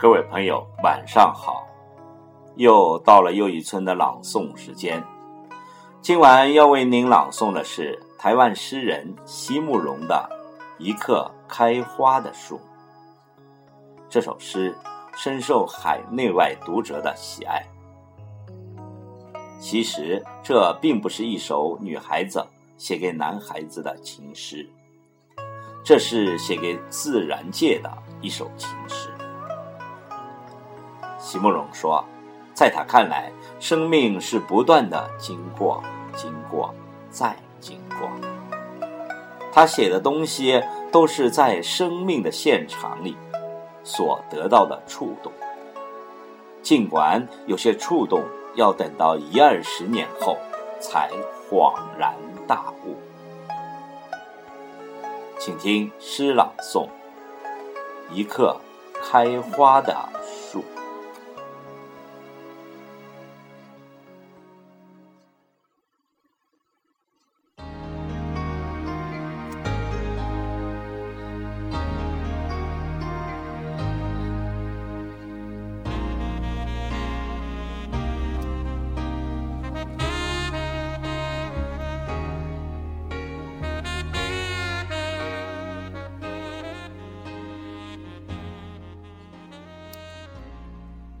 各位朋友，晚上好！又到了又一村的朗诵时间。今晚要为您朗诵的是台湾诗人席慕容的《一棵开花的树》。这首诗深受海内外读者的喜爱。其实，这并不是一首女孩子写给男孩子的情诗，这是写给自然界的一首情诗。席慕容说，在他看来，生命是不断的经过、经过、再经过。他写的东西都是在生命的现场里所得到的触动，尽管有些触动要等到一二十年后才恍然大悟。请听诗朗诵：一刻开花的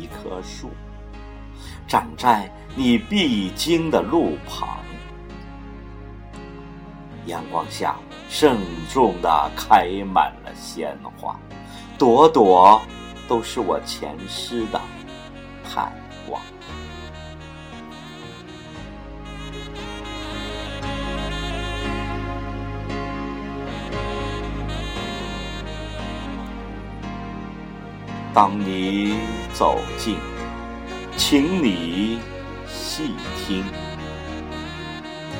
一棵树，长在你必经的路旁，阳光下慎重的开满了鲜花，朵朵都是我前世的盼。当你走近，请你细听，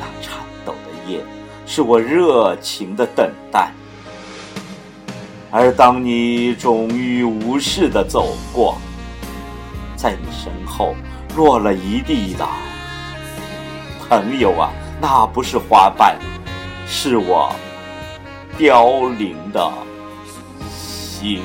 那颤抖的夜，是我热情的等待。而当你终于无视的走过，在你身后落了一地的朋友啊，那不是花瓣，是我凋零的心。